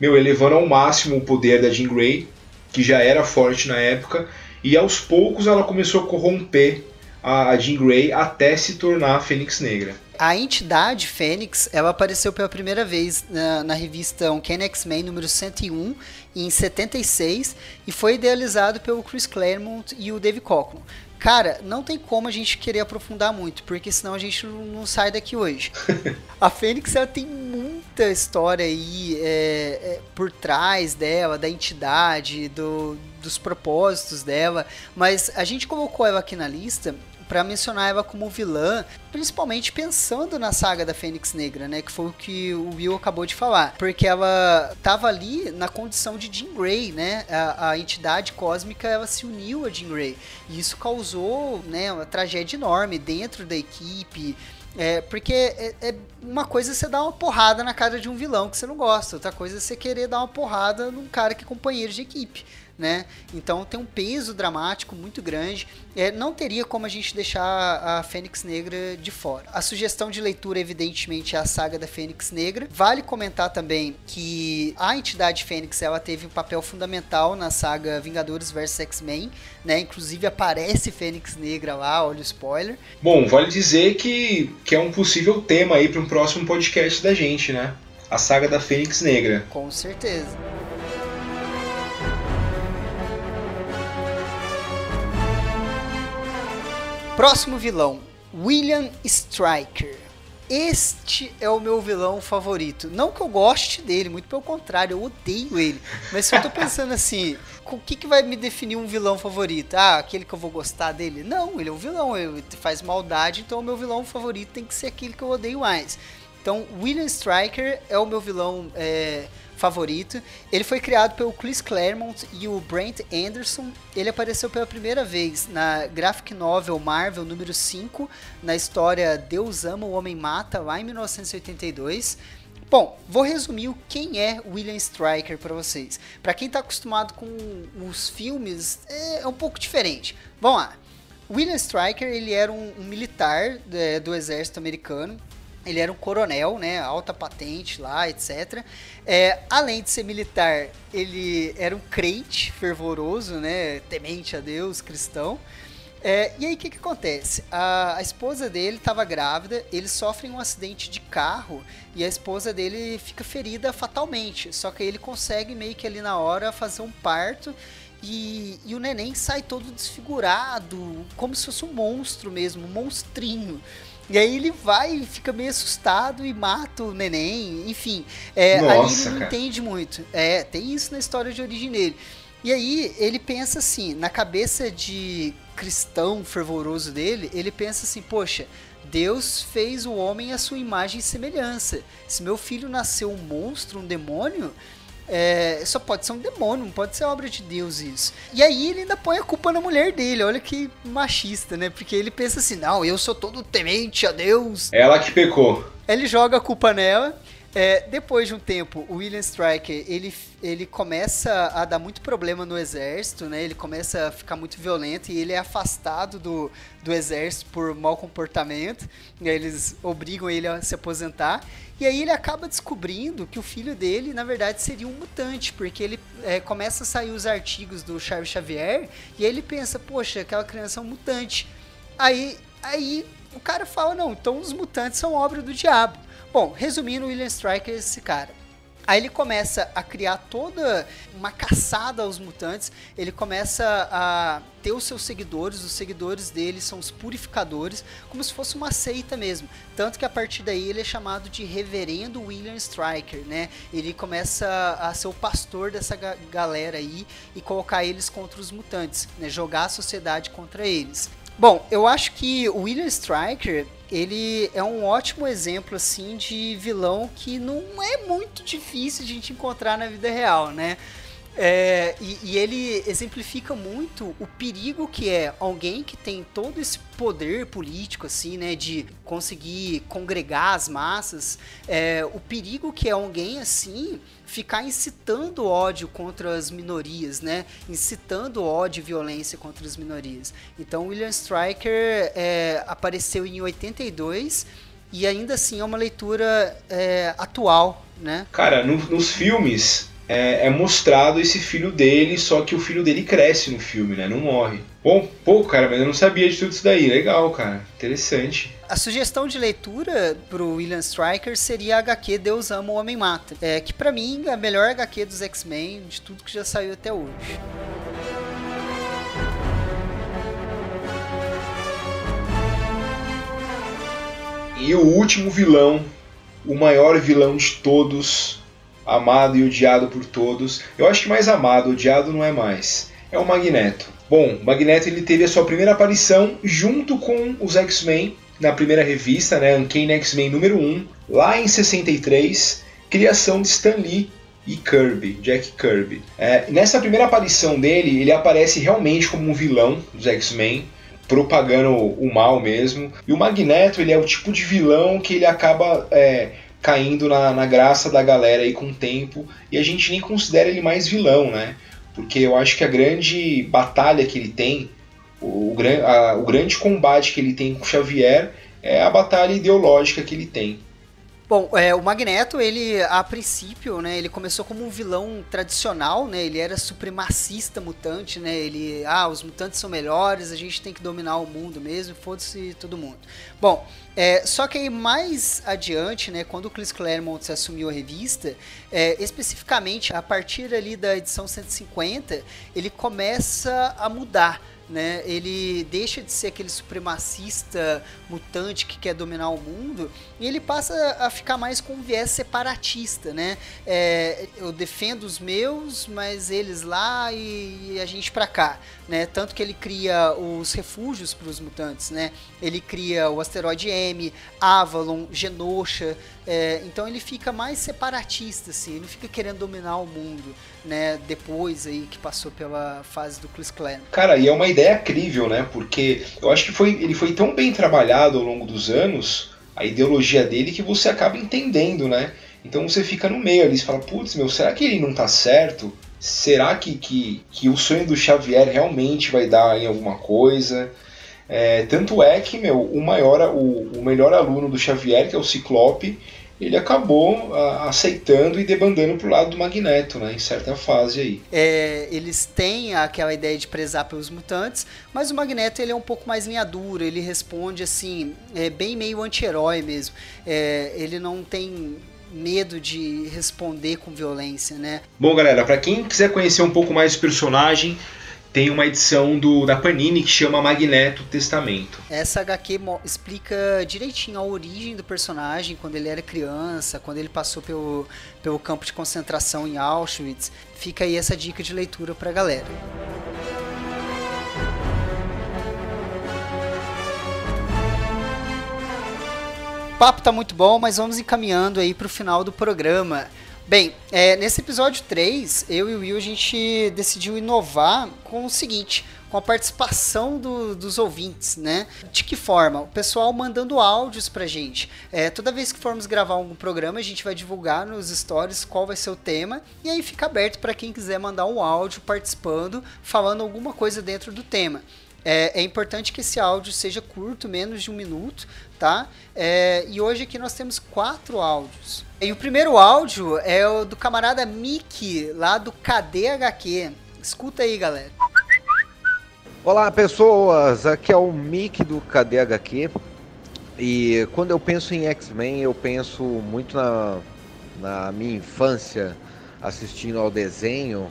meu, elevando ao máximo o poder da Jean Grey, que já era forte na época, e aos poucos ela começou a corromper a, a Jean Grey até se tornar a Fênix Negra a entidade Fênix, ela apareceu pela primeira vez na, na revista Uncanny X-Men número 101 em 76 e foi idealizado pelo Chris Claremont e o Dave Cockrum. Cara, não tem como a gente querer aprofundar muito, porque senão a gente não sai daqui hoje. a Fênix ela tem muita história aí é, é, por trás dela, da entidade, do, dos propósitos dela, mas a gente colocou ela aqui na lista para mencionar ela como vilã, principalmente pensando na saga da Fênix Negra, né, que foi o que o Will acabou de falar, porque ela tava ali na condição de Jean Grey, né, a, a entidade cósmica ela se uniu a Jean Grey. E isso causou, né, uma tragédia enorme dentro da equipe. É, porque é, é, uma coisa é você dar uma porrada na cara de um vilão que você não gosta, outra coisa é você querer dar uma porrada num cara que é companheiro de equipe né? Então tem um peso dramático muito grande. É, não teria como a gente deixar a Fênix Negra de fora. A sugestão de leitura, evidentemente, é a saga da Fênix Negra. Vale comentar também que a entidade Fênix ela teve um papel fundamental na saga Vingadores vs X-Men, né? Inclusive aparece Fênix Negra lá, olha o spoiler. Bom, vale dizer que, que é um possível tema aí para um próximo podcast da gente, né? A saga da Fênix Negra. Com certeza. Próximo vilão, William Striker. Este é o meu vilão favorito. Não que eu goste dele, muito pelo contrário, eu odeio ele. Mas se eu tô pensando assim, o que, que vai me definir um vilão favorito? Ah, aquele que eu vou gostar dele? Não, ele é um vilão, ele faz maldade, então o meu vilão favorito tem que ser aquele que eu odeio mais. Então, William Striker é o meu vilão é, favorito. Ele foi criado pelo Chris Claremont e o Brent Anderson. Ele apareceu pela primeira vez na graphic novel Marvel número 5, na história Deus ama, o homem mata, lá em 1982. Bom, vou resumir o quem é William Stryker para vocês. Para quem está acostumado com os filmes, é um pouco diferente. Vamos lá. William Stryker ele era um, um militar é, do exército americano ele era um coronel, né, alta patente lá, etc. É, além de ser militar, ele era um crente fervoroso, né, temente a Deus, cristão. É, e aí o que, que acontece? A, a esposa dele estava grávida, eles sofrem um acidente de carro e a esposa dele fica ferida fatalmente. Só que ele consegue meio que ali na hora fazer um parto e, e o neném sai todo desfigurado, como se fosse um monstro mesmo, um monstrinho. E aí ele vai e fica meio assustado e mata o neném, enfim. É, Nossa, ali ele não entende muito. É, tem isso na história de origem dele. E aí ele pensa assim, na cabeça de cristão fervoroso dele, ele pensa assim, poxa, Deus fez o homem à sua imagem e semelhança. Se meu filho nasceu um monstro, um demônio, é, só pode ser um demônio, não pode ser obra de Deus isso. E aí ele ainda põe a culpa na mulher dele, olha que machista, né? Porque ele pensa assim, não, eu sou todo temente a Deus. Ela que pecou. Ele joga a culpa nela é, depois de um tempo, o William Striker ele, ele começa a dar muito problema no exército, né? Ele começa a ficar muito violento e ele é afastado do, do exército por mau comportamento. Eles obrigam ele a se aposentar. E aí ele acaba descobrindo que o filho dele, na verdade, seria um mutante, porque ele é, começa a sair os artigos do Charles Xavier e aí ele pensa, poxa, aquela criança é um mutante. Aí, aí o cara fala, não, então os mutantes são obra do diabo. Bom, resumindo, William Striker é esse cara. Aí ele começa a criar toda uma caçada aos mutantes. Ele começa a ter os seus seguidores. Os seguidores dele são os purificadores, como se fosse uma seita mesmo. Tanto que a partir daí ele é chamado de Reverendo William Striker, né? Ele começa a ser o pastor dessa galera aí e colocar eles contra os mutantes, né? Jogar a sociedade contra eles. Bom, eu acho que o William Striker ele é um ótimo exemplo assim de vilão que não é muito difícil de a gente encontrar na vida real, né? É, e, e, ele exemplifica muito o perigo que é alguém que tem todo esse poder político, assim, né, de conseguir congregar as massas, é, o perigo que é alguém assim ficar incitando ódio contra as minorias, né, incitando ódio e violência contra as minorias. Então, William Stryker é, apareceu em 82 e ainda assim é uma leitura é, atual, né? Cara, no, nos filmes é, é, mostrado esse filho dele, só que o filho dele cresce no filme, né? Não morre. Bom, pô, cara, mas eu não sabia de tudo isso daí. Legal, cara. Interessante. A sugestão de leitura pro William Striker seria a HQ Deus Ama o Homem Mata. É, que para mim é a melhor HQ dos X-Men de tudo que já saiu até hoje. E o último vilão, o maior vilão de todos, amado e odiado por todos. Eu acho que mais amado, odiado não é mais. É o Magneto. Bom, Magneto ele teve a sua primeira aparição junto com os X-Men na primeira revista, né, Uncanny X-Men número 1, lá em 63, criação de Stan Lee e Kirby, Jack Kirby. É, nessa primeira aparição dele, ele aparece realmente como um vilão dos X-Men, propagando o mal mesmo. E o Magneto, ele é o tipo de vilão que ele acaba é, caindo na, na, graça da galera aí com o tempo, e a gente nem considera ele mais vilão, né? Porque eu acho que a grande batalha que ele tem, o, a, o grande combate que ele tem com Xavier é a batalha ideológica que ele tem. Bom, é, o Magneto, ele a princípio, né, ele começou como um vilão tradicional, né? Ele era supremacista mutante, né? Ele, ah, os mutantes são melhores, a gente tem que dominar o mundo mesmo, foda-se todo mundo. Bom, é, só que aí mais adiante, né, quando o Chris Claremont assumiu a revista, é, especificamente a partir ali da edição 150, ele começa a mudar né? Ele deixa de ser aquele supremacista mutante que quer dominar o mundo e ele passa a ficar mais com um viés separatista, né? É, eu defendo os meus, mas eles lá e, e a gente para cá, né? Tanto que ele cria os refúgios para os mutantes, né? Ele cria o asteroide M, Avalon, Genosha, é, então ele fica mais separatista, assim, ele fica querendo dominar o mundo, né? Depois aí que passou pela fase do Chris Claremont. Cara, e é uma ideia crível, né? Porque eu acho que foi, ele foi tão bem trabalhado ao longo dos anos, a ideologia dele, que você acaba entendendo, né? Então você fica no meio ali, você fala, putz, meu, será que ele não tá certo? Será que, que, que o sonho do Xavier realmente vai dar em alguma coisa? É, tanto é que, meu, o, maior, o, o melhor aluno do Xavier, que é o Ciclope, ele acabou a, aceitando e debandando pro lado do Magneto, né, em certa fase aí. É, eles têm aquela ideia de prezar pelos mutantes, mas o Magneto ele é um pouco mais linha dura, ele responde assim, é bem meio anti-herói mesmo. É, ele não tem medo de responder com violência, né? Bom, galera, para quem quiser conhecer um pouco mais do personagem, tem uma edição do da Panini que chama Magneto Testamento. Essa HQ explica direitinho a origem do personagem, quando ele era criança, quando ele passou pelo, pelo campo de concentração em Auschwitz. Fica aí essa dica de leitura pra galera. O papo tá muito bom, mas vamos encaminhando aí pro final do programa. Bem, é, nesse episódio 3, eu e o Will a gente decidiu inovar com o seguinte, com a participação do, dos ouvintes, né? De que forma? O pessoal mandando áudios pra gente. É, toda vez que formos gravar algum programa, a gente vai divulgar nos stories qual vai ser o tema, e aí fica aberto para quem quiser mandar um áudio participando, falando alguma coisa dentro do tema. É, é, importante que esse áudio seja curto, menos de um minuto, tá? É, e hoje aqui nós temos quatro áudios. E o primeiro áudio é o do camarada Mickey, lá do KDHQ. Escuta aí, galera. Olá, pessoas. Aqui é o Mickey do KDHQ. E quando eu penso em X-Men, eu penso muito na, na minha infância, assistindo ao desenho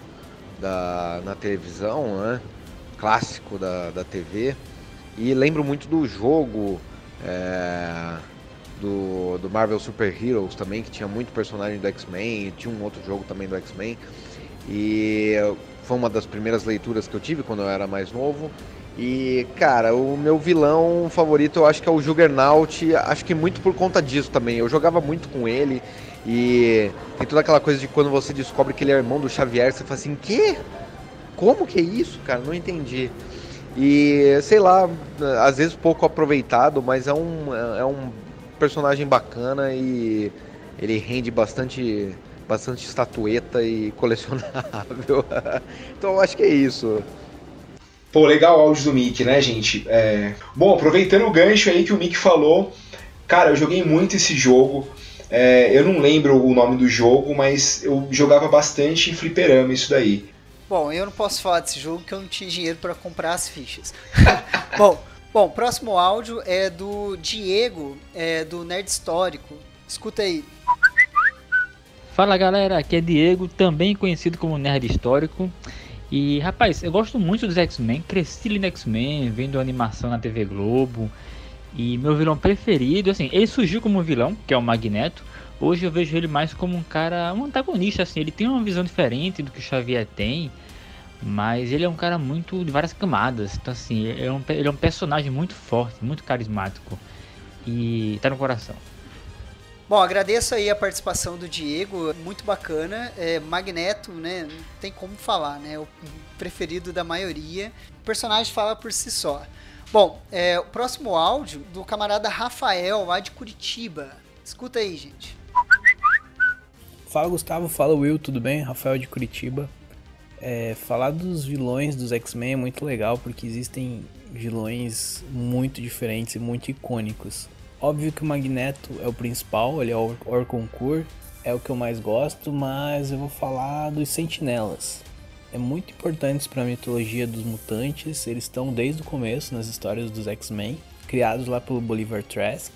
da, na televisão, né? Clássico da, da TV. E lembro muito do jogo. É do, do Marvel Super Heroes também, que tinha muito personagem do X-Men, tinha um outro jogo também do X-Men. E foi uma das primeiras leituras que eu tive quando eu era mais novo. E, cara, o meu vilão favorito eu acho que é o Juggernaut, acho que muito por conta disso também. Eu jogava muito com ele e tem toda aquela coisa de quando você descobre que ele é irmão do Xavier, você fala assim: "Que? Como que é isso, cara? Não entendi". E sei lá, às vezes pouco aproveitado, mas é um, é um personagem bacana e ele rende bastante bastante estatueta e colecionável. então acho que é isso. Pô, legal o áudio do Mick, né, gente? É... Bom, aproveitando o gancho aí que o Mick falou, cara, eu joguei muito esse jogo. É, eu não lembro o nome do jogo, mas eu jogava bastante em fliperama isso daí. Bom, eu não posso falar desse jogo porque eu não tinha dinheiro para comprar as fichas. Bom, Bom, próximo áudio é do Diego, é do Nerd Histórico. Escuta aí. Fala galera, aqui é Diego, também conhecido como Nerd Histórico. E rapaz, eu gosto muito dos X-Men, cresci no X-Men, vendo animação na TV Globo. E meu vilão preferido, assim, ele surgiu como vilão, que é o Magneto. Hoje eu vejo ele mais como um cara, um antagonista, assim. Ele tem uma visão diferente do que o Xavier tem. Mas ele é um cara muito de várias camadas. Então, assim, ele é um, ele é um personagem muito forte, muito carismático. E tá no coração. Bom, agradeço aí a participação do Diego, muito bacana. É, Magneto, né? Não tem como falar, né? O preferido da maioria. O personagem fala por si só. Bom, é, o próximo áudio do camarada Rafael, lá de Curitiba. Escuta aí, gente. Fala Gustavo, fala Will, tudo bem? Rafael de Curitiba. É, falar dos vilões dos X-Men é muito legal porque existem vilões muito diferentes e muito icônicos. Óbvio que o Magneto é o principal, ele é o Orconcourt, é o que eu mais gosto, mas eu vou falar dos Sentinelas é muito importantes para a mitologia dos mutantes. Eles estão desde o começo nas histórias dos X-Men, criados lá pelo Bolivar Trask,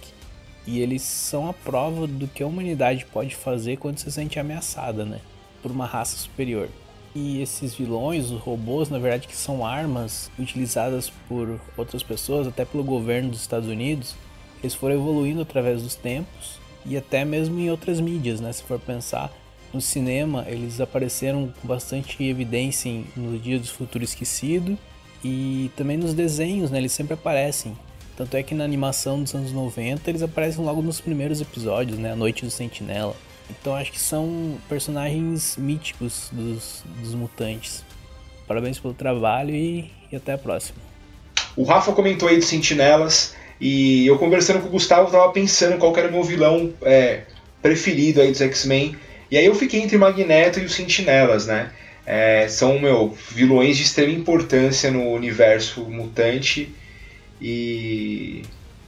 e eles são a prova do que a humanidade pode fazer quando se sente ameaçada, né, por uma raça superior. E esses vilões, os robôs, na verdade que são armas utilizadas por outras pessoas, até pelo governo dos Estados Unidos, eles foram evoluindo através dos tempos e até mesmo em outras mídias, né, se for pensar no cinema, eles apareceram com bastante evidência em, no Dia do Futuro Esquecido e também nos desenhos, né? Eles sempre aparecem. Tanto é que na animação dos anos 90 eles aparecem logo nos primeiros episódios, né? A Noite do Sentinela. Então acho que são personagens míticos dos, dos mutantes. Parabéns pelo trabalho e, e até a próxima. O Rafa comentou aí dos sentinelas e eu conversando com o Gustavo tava pensando qual era o meu vilão é, preferido aí dos X-Men. E aí eu fiquei entre Magneto e os Sentinelas, né? É, são, meu, vilões de extrema importância no universo mutante e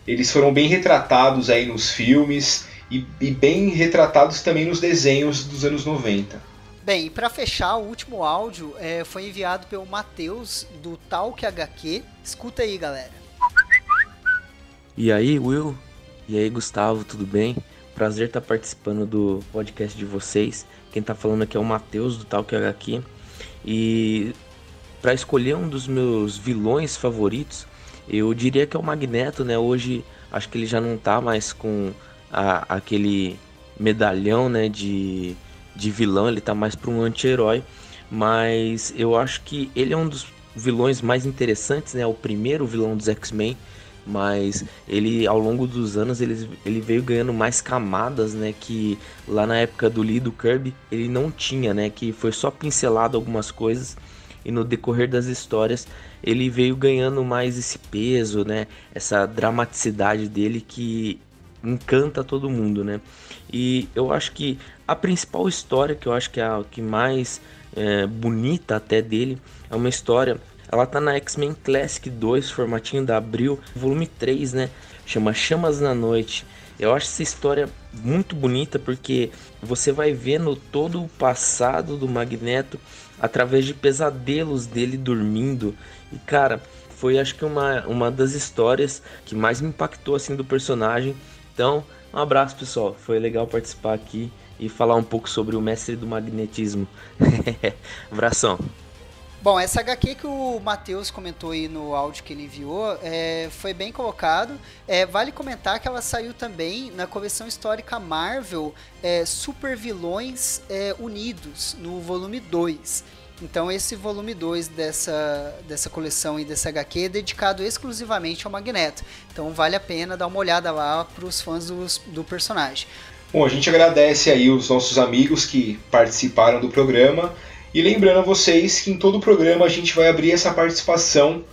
eles foram bem retratados aí nos filmes e, e bem retratados também nos desenhos dos anos 90. Bem, e para fechar, o último áudio é, foi enviado pelo Matheus do Talk HQ. Escuta aí, galera. E aí, Will? E aí, Gustavo, tudo bem? Prazer estar tá participando do podcast de vocês. Quem está falando aqui é o Matheus do Talk HQ. E para escolher um dos meus vilões favoritos, eu diria que é o Magneto, né? Hoje acho que ele já não tá mais com a, aquele medalhão, né, de, de vilão, ele tá mais para um anti-herói, mas eu acho que ele é um dos vilões mais interessantes, né? O primeiro vilão dos X-Men. Mas ele ao longo dos anos ele, ele veio ganhando mais camadas, né, que lá na época do Lee do Kirby ele não tinha, né, que foi só pincelado algumas coisas e no decorrer das histórias ele veio ganhando mais esse peso, né, essa dramaticidade dele que encanta todo mundo, né? E eu acho que a principal história que eu acho que é a que mais é, bonita até dele é uma história ela tá na X-Men Classic 2, formatinho da Abril, volume 3, né? Chama Chamas na Noite. Eu acho essa história muito bonita porque você vai vendo todo o passado do Magneto através de pesadelos dele dormindo. E cara, foi acho que uma, uma das histórias que mais me impactou assim do personagem. Então, um abraço pessoal, foi legal participar aqui e falar um pouco sobre o mestre do magnetismo. Abração. Bom, essa HQ que o Matheus comentou aí no áudio que ele enviou é, foi bem colocado. É, vale comentar que ela saiu também na coleção histórica Marvel é, Super Vilões é, Unidos, no volume 2. Então esse volume 2 dessa, dessa coleção e dessa HQ é dedicado exclusivamente ao Magneto. Então vale a pena dar uma olhada lá para os fãs dos, do personagem. Bom, a gente agradece aí os nossos amigos que participaram do programa. E lembrando a vocês que em todo o programa a gente vai abrir essa participação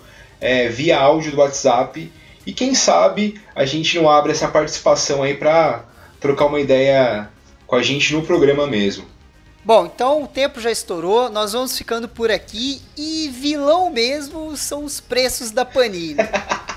é, via áudio do WhatsApp. E quem sabe a gente não abre essa participação aí para trocar uma ideia com a gente no programa mesmo. Bom, então o tempo já estourou, nós vamos ficando por aqui e vilão mesmo são os preços da Panini.